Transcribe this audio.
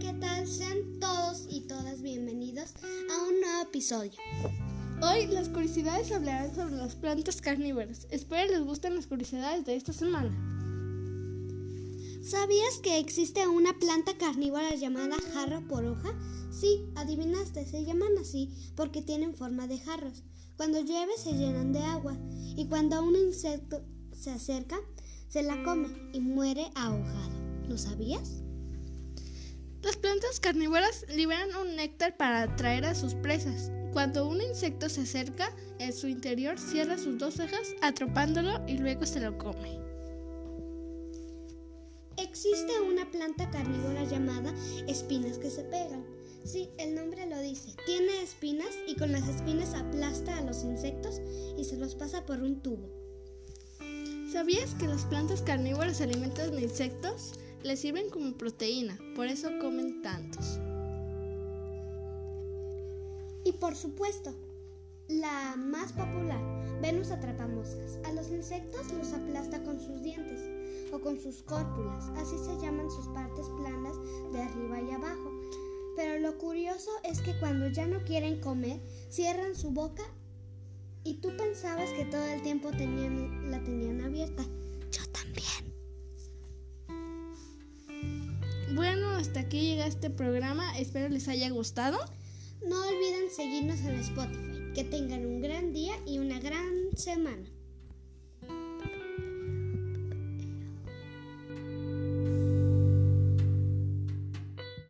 ¿qué tal? Sean todos y todas bienvenidos a un nuevo episodio. Hoy las curiosidades hablarán sobre las plantas carnívoras. Espero les gusten las curiosidades de esta semana. ¿Sabías que existe una planta carnívora llamada jarro por hoja? Sí, adivinaste, se llaman así porque tienen forma de jarros. Cuando llueve se llenan de agua y cuando un insecto se acerca, se la come y muere ahogado. ¿Lo sabías? Las plantas carnívoras liberan un néctar para atraer a sus presas. Cuando un insecto se acerca, en su interior cierra sus dos cejas atrapándolo y luego se lo come. Existe una planta carnívora llamada espinas que se pegan. Sí, el nombre lo dice. Tiene espinas y con las espinas aplasta a los insectos y se los pasa por un tubo. ¿Sabías que las plantas carnívoras se alimentan de insectos? Les sirven como proteína, por eso comen tantos. Y por supuesto, la más popular, Venus atrapamoscas. A los insectos los aplasta con sus dientes o con sus córpulas, así se llaman sus partes planas de arriba y abajo. Pero lo curioso es que cuando ya no quieren comer, cierran su boca y tú pensabas que todo el tiempo tenían Hasta aquí llega este programa. Espero les haya gustado. No olviden seguirnos en Spotify. Que tengan un gran día y una gran semana.